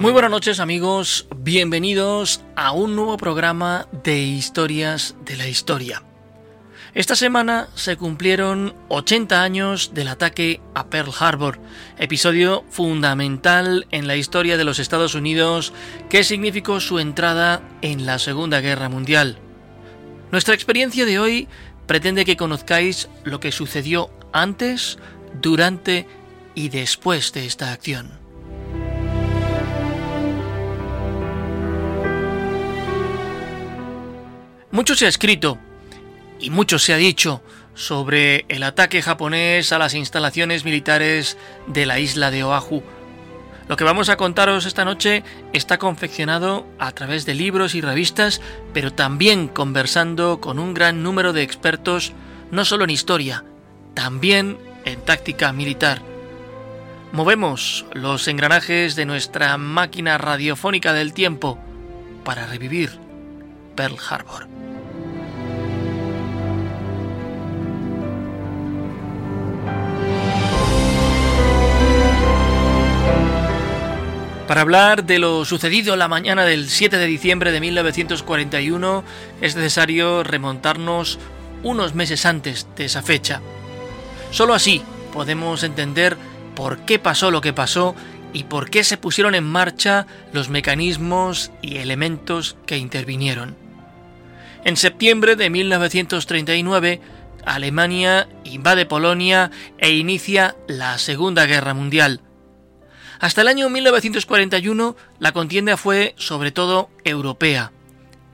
Muy buenas noches amigos, bienvenidos a un nuevo programa de Historias de la Historia. Esta semana se cumplieron 80 años del ataque a Pearl Harbor, episodio fundamental en la historia de los Estados Unidos que significó su entrada en la Segunda Guerra Mundial. Nuestra experiencia de hoy pretende que conozcáis lo que sucedió antes, durante y después de esta acción. Mucho se ha escrito y mucho se ha dicho sobre el ataque japonés a las instalaciones militares de la isla de Oahu. Lo que vamos a contaros esta noche está confeccionado a través de libros y revistas, pero también conversando con un gran número de expertos, no solo en historia, también en táctica militar. Movemos los engranajes de nuestra máquina radiofónica del tiempo para revivir Harbor. Para hablar de lo sucedido la mañana del 7 de diciembre de 1941 es necesario remontarnos unos meses antes de esa fecha. Solo así podemos entender por qué pasó lo que pasó y por qué se pusieron en marcha los mecanismos y elementos que intervinieron. En septiembre de 1939, Alemania invade Polonia e inicia la Segunda Guerra Mundial. Hasta el año 1941 la contienda fue sobre todo europea.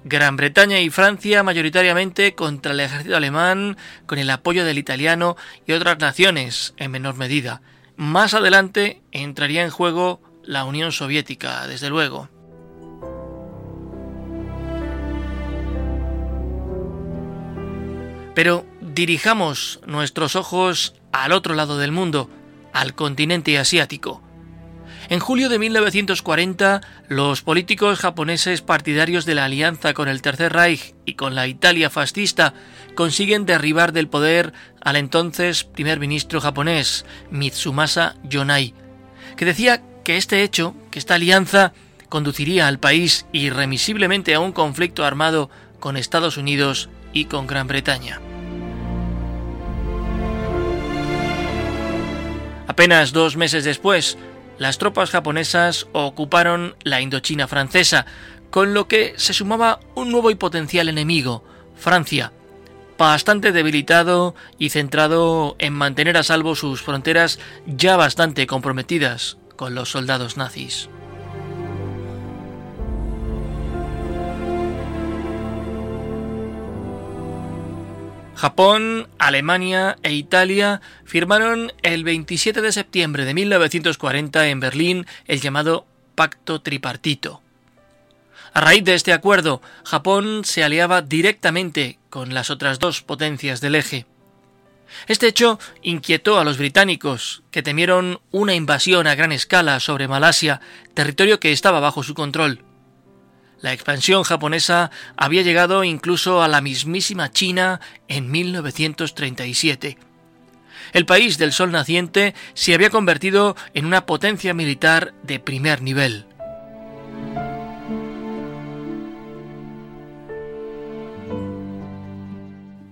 Gran Bretaña y Francia mayoritariamente contra el ejército alemán con el apoyo del italiano y otras naciones en menor medida. Más adelante entraría en juego la Unión Soviética, desde luego. Pero dirijamos nuestros ojos al otro lado del mundo, al continente asiático. En julio de 1940, los políticos japoneses partidarios de la alianza con el Tercer Reich y con la Italia fascista consiguen derribar del poder al entonces primer ministro japonés, Mitsumasa Yonai, que decía que este hecho, que esta alianza, conduciría al país irremisiblemente a un conflicto armado con Estados Unidos y con Gran Bretaña. Apenas dos meses después, las tropas japonesas ocuparon la Indochina francesa, con lo que se sumaba un nuevo y potencial enemigo, Francia, bastante debilitado y centrado en mantener a salvo sus fronteras ya bastante comprometidas con los soldados nazis. Japón, Alemania e Italia firmaron el 27 de septiembre de 1940 en Berlín el llamado Pacto Tripartito. A raíz de este acuerdo, Japón se aliaba directamente con las otras dos potencias del eje. Este hecho inquietó a los británicos, que temieron una invasión a gran escala sobre Malasia, territorio que estaba bajo su control. La expansión japonesa había llegado incluso a la mismísima China en 1937. El país del sol naciente se había convertido en una potencia militar de primer nivel.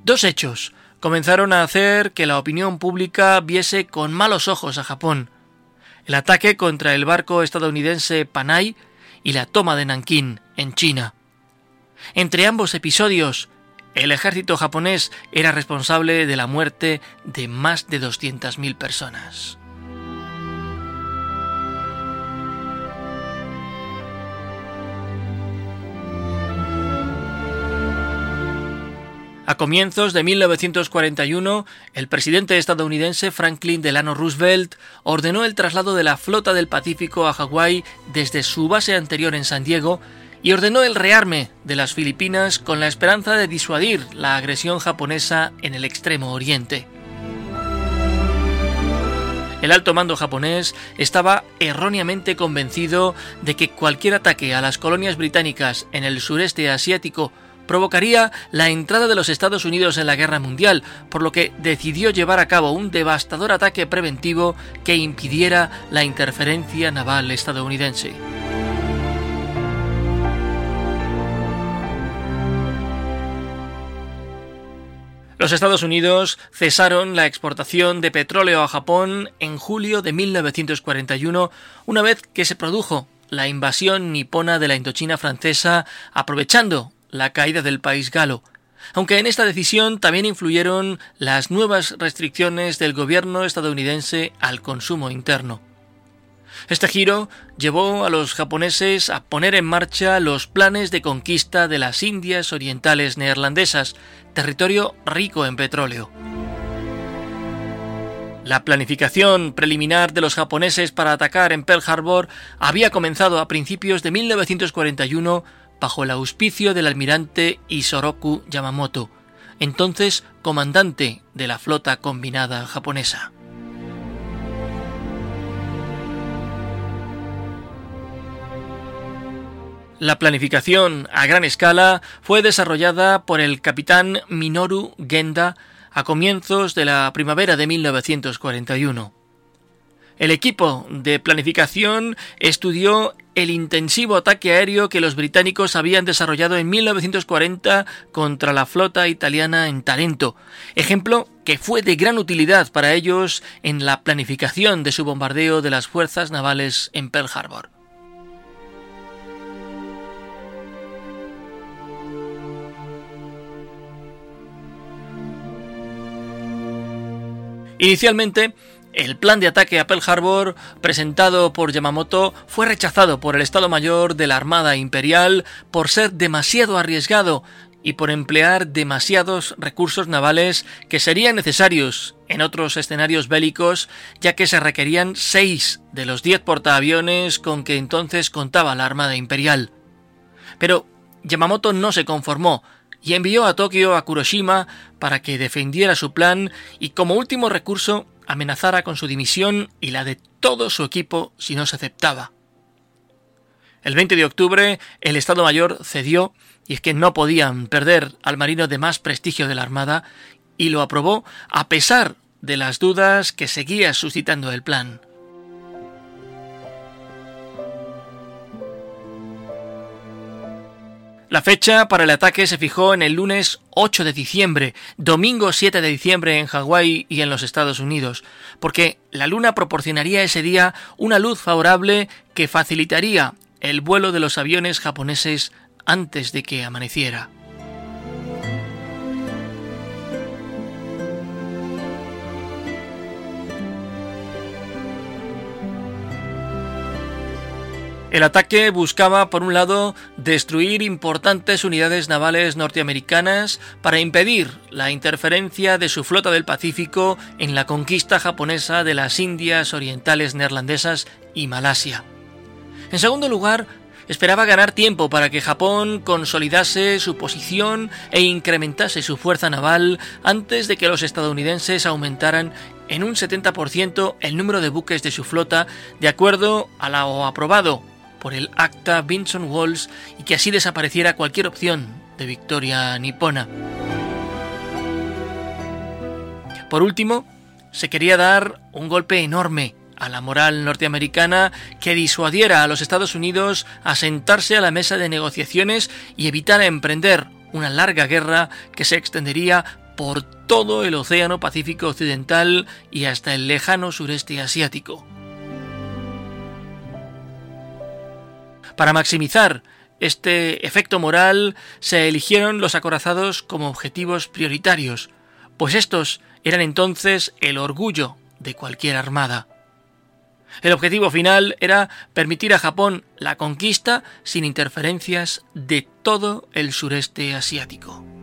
Dos hechos comenzaron a hacer que la opinión pública viese con malos ojos a Japón. El ataque contra el barco estadounidense Panay y la toma de Nankín, en China. Entre ambos episodios, el ejército japonés era responsable de la muerte de más de 200.000 personas. A comienzos de 1941, el presidente estadounidense Franklin Delano Roosevelt ordenó el traslado de la flota del Pacífico a Hawái desde su base anterior en San Diego y ordenó el rearme de las Filipinas con la esperanza de disuadir la agresión japonesa en el extremo oriente. El alto mando japonés estaba erróneamente convencido de que cualquier ataque a las colonias británicas en el sureste asiático provocaría la entrada de los Estados Unidos en la guerra mundial, por lo que decidió llevar a cabo un devastador ataque preventivo que impidiera la interferencia naval estadounidense. Los Estados Unidos cesaron la exportación de petróleo a Japón en julio de 1941, una vez que se produjo la invasión nipona de la Indochina francesa, aprovechando la caída del país galo, aunque en esta decisión también influyeron las nuevas restricciones del gobierno estadounidense al consumo interno. Este giro llevó a los japoneses a poner en marcha los planes de conquista de las Indias Orientales Neerlandesas, territorio rico en petróleo. La planificación preliminar de los japoneses para atacar en Pearl Harbor había comenzado a principios de 1941 bajo el auspicio del almirante Isoroku Yamamoto, entonces comandante de la flota combinada japonesa. La planificación a gran escala fue desarrollada por el capitán Minoru Genda a comienzos de la primavera de 1941. El equipo de planificación estudió el intensivo ataque aéreo que los británicos habían desarrollado en 1940 contra la flota italiana en Tarento, ejemplo que fue de gran utilidad para ellos en la planificación de su bombardeo de las fuerzas navales en Pearl Harbor. Inicialmente, el plan de ataque a Pearl Harbor, presentado por Yamamoto, fue rechazado por el Estado Mayor de la Armada Imperial por ser demasiado arriesgado y por emplear demasiados recursos navales que serían necesarios en otros escenarios bélicos, ya que se requerían seis de los diez portaaviones con que entonces contaba la Armada Imperial. Pero Yamamoto no se conformó y envió a Tokio a Kuroshima para que defendiera su plan y como último recurso amenazara con su dimisión y la de todo su equipo si no se aceptaba. El 20 de octubre el Estado Mayor cedió, y es que no podían perder al marino de más prestigio de la Armada, y lo aprobó a pesar de las dudas que seguía suscitando el plan. La fecha para el ataque se fijó en el lunes 8 de diciembre, domingo 7 de diciembre en Hawái y en los Estados Unidos, porque la luna proporcionaría ese día una luz favorable que facilitaría el vuelo de los aviones japoneses antes de que amaneciera. El ataque buscaba, por un lado, destruir importantes unidades navales norteamericanas para impedir la interferencia de su flota del Pacífico en la conquista japonesa de las Indias Orientales Neerlandesas y Malasia. En segundo lugar, esperaba ganar tiempo para que Japón consolidase su posición e incrementase su fuerza naval antes de que los estadounidenses aumentaran en un 70% el número de buques de su flota de acuerdo a lo aprobado por el acta Vinson Walls y que así desapareciera cualquier opción de victoria nipona. Por último, se quería dar un golpe enorme a la moral norteamericana que disuadiera a los Estados Unidos a sentarse a la mesa de negociaciones y evitar emprender una larga guerra que se extendería por todo el Océano Pacífico Occidental y hasta el lejano sureste asiático. Para maximizar este efecto moral se eligieron los acorazados como objetivos prioritarios, pues estos eran entonces el orgullo de cualquier armada. El objetivo final era permitir a Japón la conquista sin interferencias de todo el sureste asiático.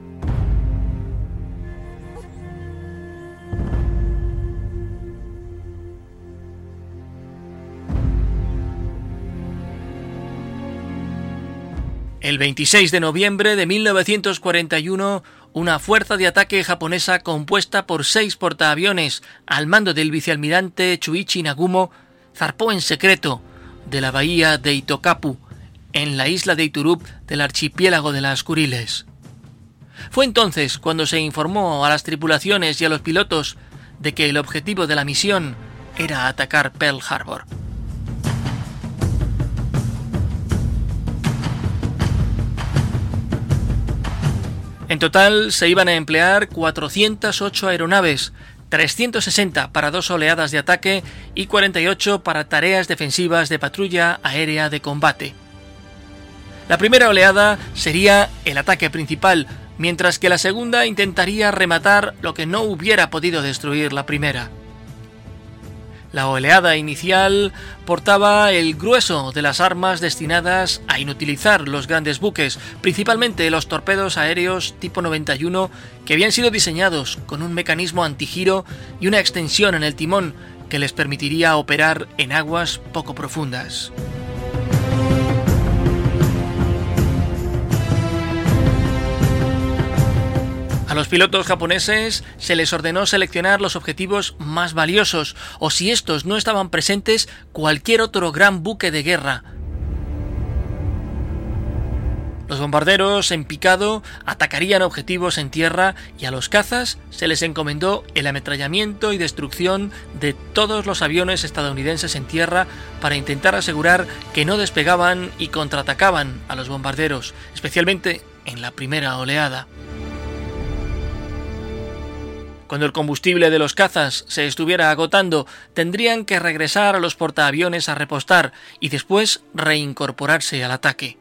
El 26 de noviembre de 1941, una fuerza de ataque japonesa compuesta por seis portaaviones al mando del vicealmirante Chuichi Nagumo zarpó en secreto de la bahía de Itokapu, en la isla de Iturup del archipiélago de las Kuriles. Fue entonces cuando se informó a las tripulaciones y a los pilotos de que el objetivo de la misión era atacar Pearl Harbor. En total se iban a emplear 408 aeronaves, 360 para dos oleadas de ataque y 48 para tareas defensivas de patrulla aérea de combate. La primera oleada sería el ataque principal, mientras que la segunda intentaría rematar lo que no hubiera podido destruir la primera. La oleada inicial portaba el grueso de las armas destinadas a inutilizar los grandes buques, principalmente los torpedos aéreos tipo 91 que habían sido diseñados con un mecanismo antigiro y una extensión en el timón que les permitiría operar en aguas poco profundas. A los pilotos japoneses se les ordenó seleccionar los objetivos más valiosos, o si estos no estaban presentes, cualquier otro gran buque de guerra. Los bombarderos en picado atacarían objetivos en tierra y a los cazas se les encomendó el ametrallamiento y destrucción de todos los aviones estadounidenses en tierra para intentar asegurar que no despegaban y contraatacaban a los bombarderos, especialmente en la primera oleada. Cuando el combustible de los cazas se estuviera agotando, tendrían que regresar a los portaaviones a repostar y después reincorporarse al ataque.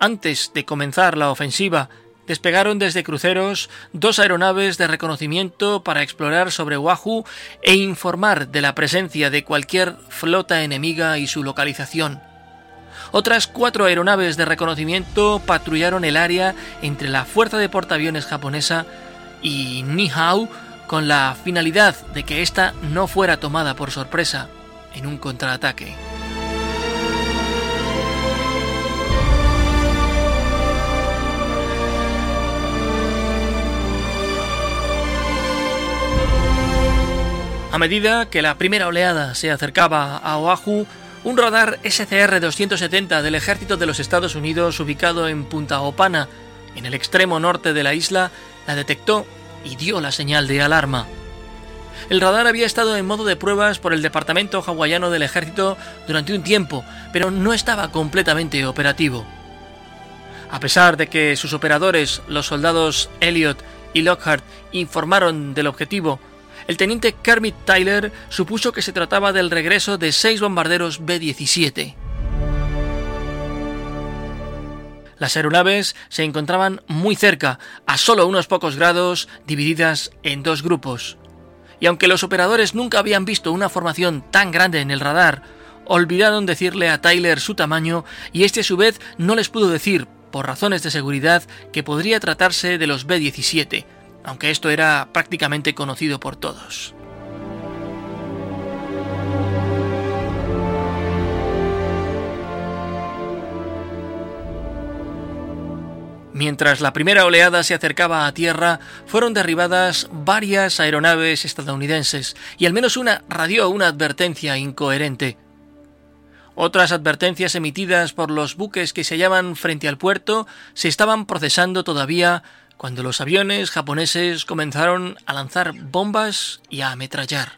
Antes de comenzar la ofensiva, despegaron desde cruceros dos aeronaves de reconocimiento para explorar sobre Oahu e informar de la presencia de cualquier flota enemiga y su localización. Otras cuatro aeronaves de reconocimiento patrullaron el área entre la Fuerza de Portaaviones japonesa y Nihau con la finalidad de que ésta no fuera tomada por sorpresa en un contraataque. A medida que la primera oleada se acercaba a Oahu, un radar SCR-270 del ejército de los Estados Unidos ubicado en Punta Opana, en el extremo norte de la isla, la detectó y dio la señal de alarma. El radar había estado en modo de pruebas por el Departamento Hawaiano del Ejército durante un tiempo, pero no estaba completamente operativo. A pesar de que sus operadores, los soldados Elliot y Lockhart, informaron del objetivo el teniente Kermit Tyler supuso que se trataba del regreso de seis bombarderos B-17. Las aeronaves se encontraban muy cerca, a solo unos pocos grados, divididas en dos grupos. Y aunque los operadores nunca habían visto una formación tan grande en el radar, olvidaron decirle a Tyler su tamaño y este a su vez no les pudo decir, por razones de seguridad, que podría tratarse de los B-17, aunque esto era prácticamente conocido por todos. Mientras la primera oleada se acercaba a tierra, fueron derribadas varias aeronaves estadounidenses y al menos una radió una advertencia incoherente. Otras advertencias emitidas por los buques que se hallaban frente al puerto se estaban procesando todavía cuando los aviones japoneses comenzaron a lanzar bombas y a ametrallar.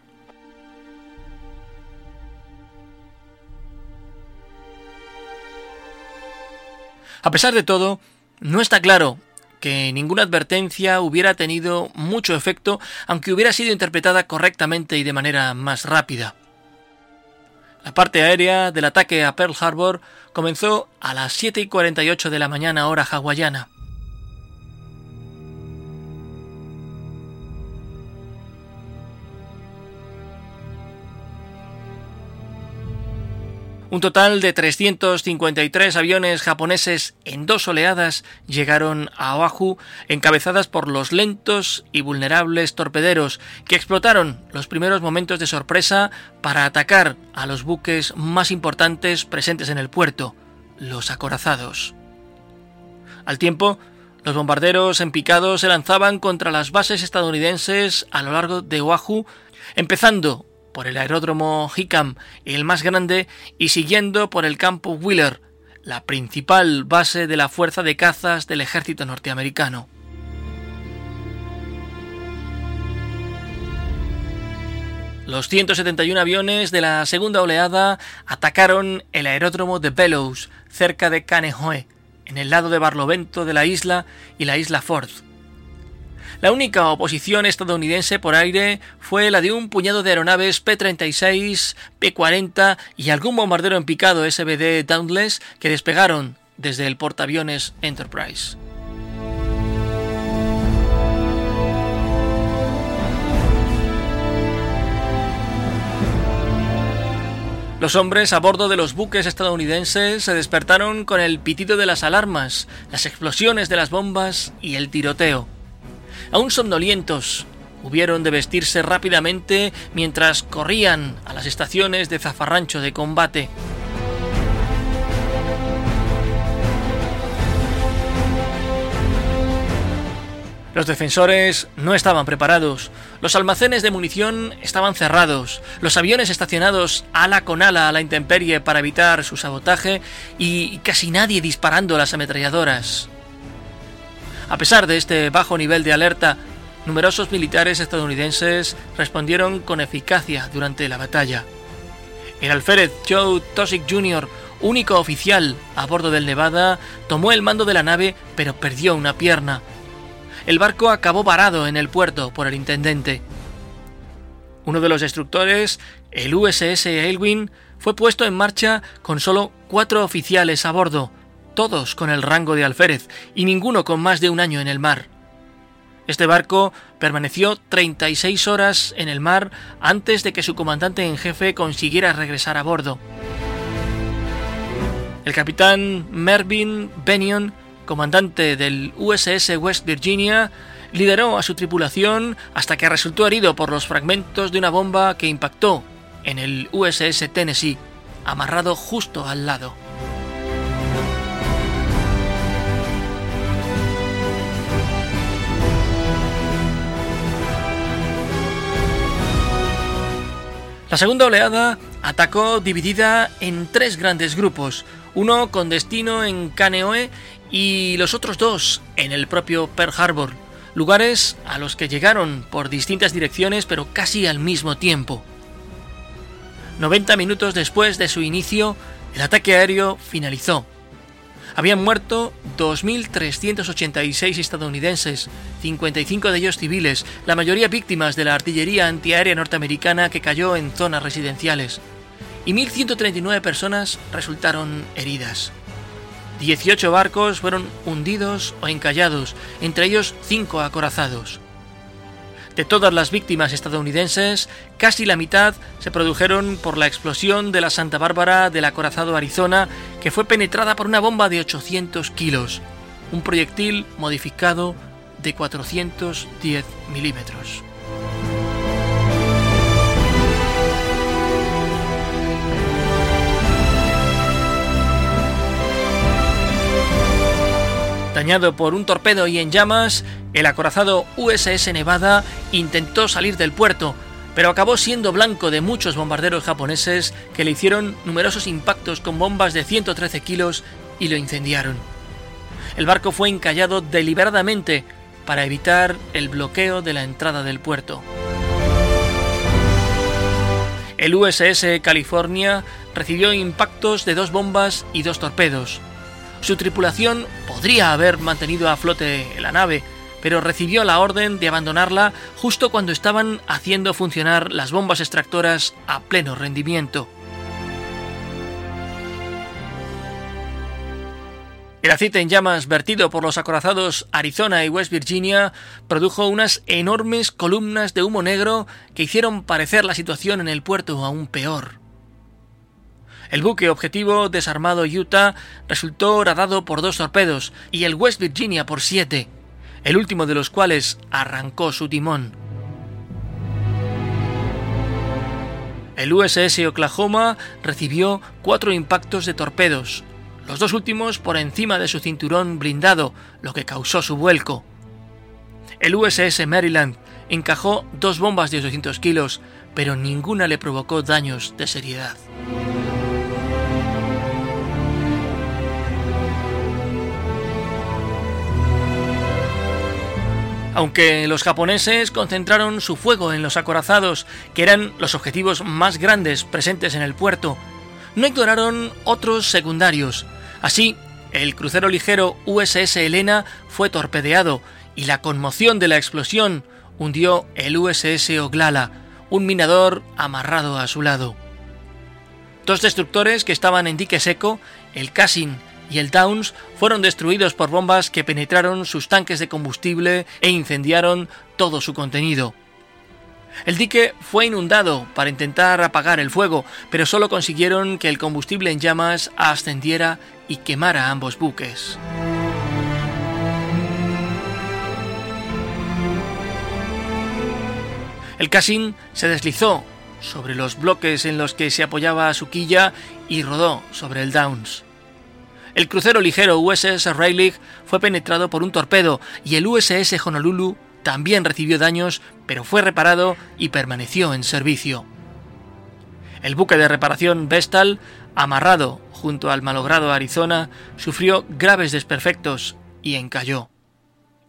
A pesar de todo, no está claro que ninguna advertencia hubiera tenido mucho efecto aunque hubiera sido interpretada correctamente y de manera más rápida. La parte aérea del ataque a Pearl Harbor comenzó a las 7 y 48 de la mañana hora hawaiana. Un total de 353 aviones japoneses en dos oleadas llegaron a Oahu, encabezadas por los lentos y vulnerables torpederos que explotaron los primeros momentos de sorpresa para atacar a los buques más importantes presentes en el puerto, los acorazados. Al tiempo, los bombarderos en picado se lanzaban contra las bases estadounidenses a lo largo de Oahu, empezando por el aeródromo Hickam, el más grande, y siguiendo por el campo Wheeler, la principal base de la fuerza de cazas del ejército norteamericano. Los 171 aviones de la segunda oleada atacaron el aeródromo de Bellows, cerca de Kaneohe, en el lado de Barlovento de la isla y la isla Ford. La única oposición estadounidense por aire fue la de un puñado de aeronaves P-36, P-40 y algún bombardero en picado SBD Dauntless que despegaron desde el portaaviones Enterprise. Los hombres a bordo de los buques estadounidenses se despertaron con el pitido de las alarmas, las explosiones de las bombas y el tiroteo. Aún somnolientos, hubieron de vestirse rápidamente mientras corrían a las estaciones de zafarrancho de combate. Los defensores no estaban preparados, los almacenes de munición estaban cerrados, los aviones estacionados ala con ala a la intemperie para evitar su sabotaje y casi nadie disparando las ametralladoras. A pesar de este bajo nivel de alerta, numerosos militares estadounidenses respondieron con eficacia durante la batalla. El alférez Joe Tosick Jr., único oficial a bordo del Nevada, tomó el mando de la nave pero perdió una pierna. El barco acabó varado en el puerto por el intendente. Uno de los destructores, el USS Aylwin, fue puesto en marcha con solo cuatro oficiales a bordo, todos con el rango de alférez y ninguno con más de un año en el mar. Este barco permaneció 36 horas en el mar antes de que su comandante en jefe consiguiera regresar a bordo. El capitán Mervyn Bennion, comandante del USS West Virginia, lideró a su tripulación hasta que resultó herido por los fragmentos de una bomba que impactó en el USS Tennessee, amarrado justo al lado. La segunda oleada atacó dividida en tres grandes grupos, uno con destino en Kaneohe y los otros dos en el propio Pearl Harbor, lugares a los que llegaron por distintas direcciones pero casi al mismo tiempo. 90 minutos después de su inicio, el ataque aéreo finalizó habían muerto 2.386 estadounidenses, 55 de ellos civiles, la mayoría víctimas de la artillería antiaérea norteamericana que cayó en zonas residenciales, y 1.139 personas resultaron heridas. 18 barcos fueron hundidos o encallados, entre ellos 5 acorazados. De todas las víctimas estadounidenses, casi la mitad se produjeron por la explosión de la Santa Bárbara del acorazado Arizona, que fue penetrada por una bomba de 800 kilos, un proyectil modificado de 410 milímetros. Dañado por un torpedo y en llamas, el acorazado USS Nevada intentó salir del puerto, pero acabó siendo blanco de muchos bombarderos japoneses que le hicieron numerosos impactos con bombas de 113 kilos y lo incendiaron. El barco fue encallado deliberadamente para evitar el bloqueo de la entrada del puerto. El USS California recibió impactos de dos bombas y dos torpedos. Su tripulación podría haber mantenido a flote la nave, pero recibió la orden de abandonarla justo cuando estaban haciendo funcionar las bombas extractoras a pleno rendimiento. El aceite en llamas vertido por los acorazados Arizona y West Virginia produjo unas enormes columnas de humo negro que hicieron parecer la situación en el puerto aún peor. El buque objetivo desarmado Utah resultó horadado por dos torpedos y el West Virginia por siete, el último de los cuales arrancó su timón. El USS Oklahoma recibió cuatro impactos de torpedos, los dos últimos por encima de su cinturón blindado, lo que causó su vuelco. El USS Maryland encajó dos bombas de 800 kilos, pero ninguna le provocó daños de seriedad. Aunque los japoneses concentraron su fuego en los acorazados, que eran los objetivos más grandes presentes en el puerto, no ignoraron otros secundarios, Así, el crucero ligero USS Helena fue torpedeado y la conmoción de la explosión hundió el USS Oglala, un minador amarrado a su lado. Dos destructores que estaban en dique seco, el Cassin y el Downs, fueron destruidos por bombas que penetraron sus tanques de combustible e incendiaron todo su contenido. El dique fue inundado para intentar apagar el fuego, pero solo consiguieron que el combustible en llamas ascendiera y quemara ambos buques. El Cassin se deslizó sobre los bloques en los que se apoyaba su quilla y rodó sobre el Downs. El crucero ligero USS Rayleigh fue penetrado por un torpedo y el USS Honolulu también recibió daños, pero fue reparado y permaneció en servicio. El buque de reparación Vestal, amarrado junto al malogrado Arizona, sufrió graves desperfectos y encalló.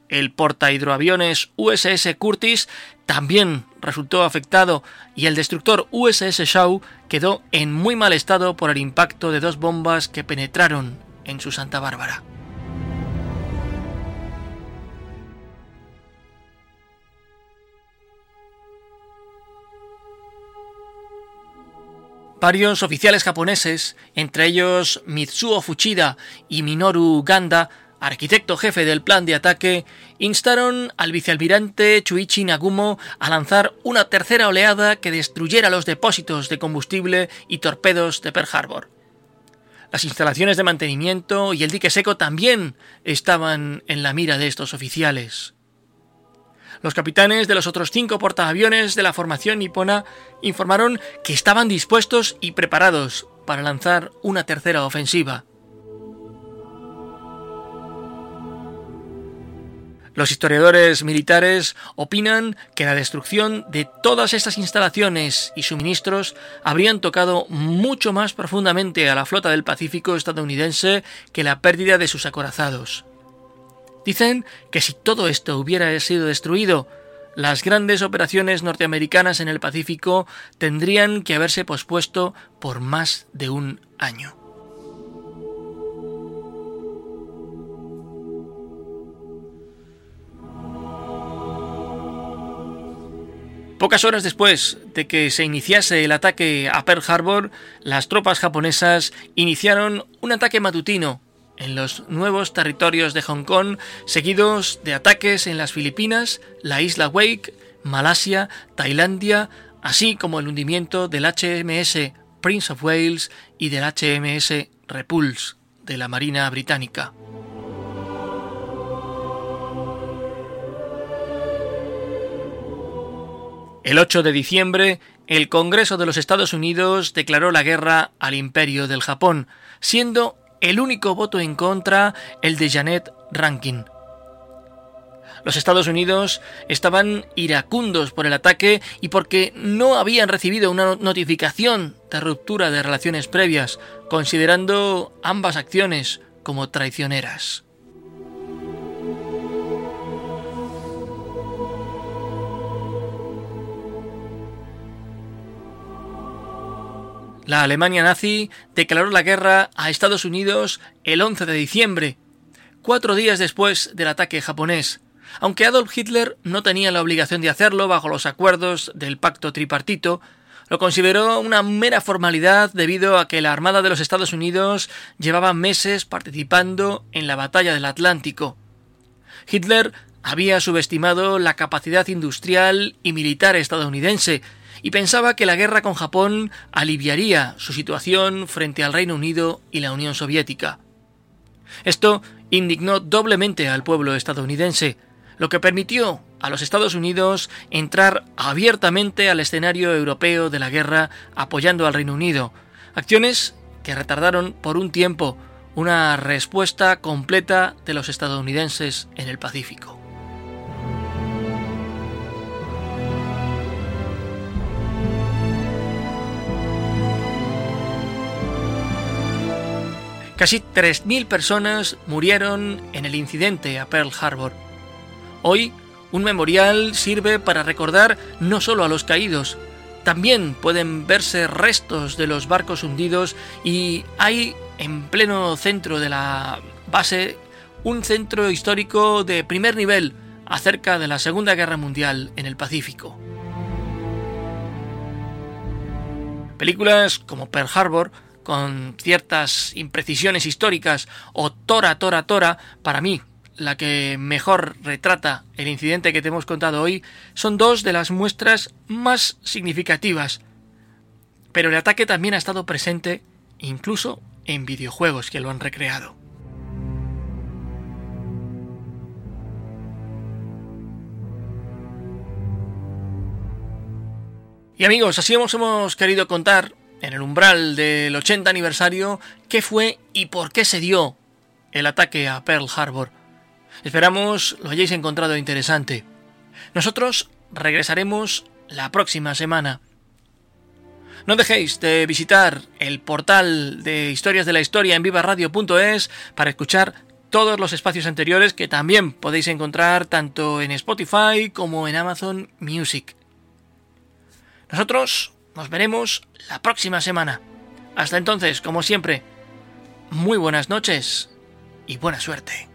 El portahidroaviones USS Curtis también resultó afectado y el destructor USS Shaw quedó en muy mal estado por el impacto de dos bombas que penetraron en su Santa Bárbara. Varios oficiales japoneses, entre ellos Mitsuo Fuchida y Minoru Ganda, arquitecto jefe del plan de ataque, instaron al vicealmirante Chuichi Nagumo a lanzar una tercera oleada que destruyera los depósitos de combustible y torpedos de Pearl Harbor. Las instalaciones de mantenimiento y el dique seco también estaban en la mira de estos oficiales. Los capitanes de los otros cinco portaaviones de la formación nipona informaron que estaban dispuestos y preparados para lanzar una tercera ofensiva. Los historiadores militares opinan que la destrucción de todas estas instalaciones y suministros habrían tocado mucho más profundamente a la flota del Pacífico estadounidense que la pérdida de sus acorazados. Dicen que si todo esto hubiera sido destruido, las grandes operaciones norteamericanas en el Pacífico tendrían que haberse pospuesto por más de un año. Pocas horas después de que se iniciase el ataque a Pearl Harbor, las tropas japonesas iniciaron un ataque matutino en los nuevos territorios de Hong Kong, seguidos de ataques en las Filipinas, la isla Wake, Malasia, Tailandia, así como el hundimiento del HMS Prince of Wales y del HMS Repulse de la Marina Británica. El 8 de diciembre, el Congreso de los Estados Unidos declaró la guerra al Imperio del Japón, siendo el único voto en contra el de Janet Rankin. Los Estados Unidos estaban iracundos por el ataque y porque no habían recibido una notificación de ruptura de relaciones previas, considerando ambas acciones como traicioneras. La Alemania nazi declaró la guerra a Estados Unidos el 11 de diciembre, cuatro días después del ataque japonés, aunque Adolf Hitler no tenía la obligación de hacerlo bajo los acuerdos del pacto tripartito, Lo consideró una mera formalidad debido a que la Armada de los Estados Unidos llevaba meses participando en la batalla del Atlántico. Hitler había subestimado la capacidad industrial y militar estadounidense y pensaba que la guerra con Japón aliviaría su situación frente al Reino Unido y la Unión Soviética. Esto indignó doblemente al pueblo estadounidense, lo que permitió a los Estados Unidos entrar abiertamente al escenario europeo de la guerra apoyando al Reino Unido, acciones que retardaron por un tiempo una respuesta completa de los estadounidenses en el Pacífico. Casi 3.000 personas murieron en el incidente a Pearl Harbor. Hoy, un memorial sirve para recordar no solo a los caídos, también pueden verse restos de los barcos hundidos y hay en pleno centro de la base un centro histórico de primer nivel acerca de la Segunda Guerra Mundial en el Pacífico. Películas como Pearl Harbor con ciertas imprecisiones históricas, o Tora, Tora, Tora, para mí, la que mejor retrata el incidente que te hemos contado hoy, son dos de las muestras más significativas. Pero el ataque también ha estado presente incluso en videojuegos que lo han recreado. Y amigos, así hemos, querido contar en el umbral del 80 aniversario qué fue y por qué se dio el ataque a Pearl Harbor. Esperamos lo hayáis encontrado interesante. Nosotros regresaremos la próxima semana. No dejéis de visitar el portal de Historias de la Historia en vivaradio.es para escuchar todos los espacios anteriores que también podéis encontrar tanto en Spotify como en Amazon Music. Nosotros nos veremos la próxima semana. Hasta entonces, como siempre, muy buenas noches y buena suerte.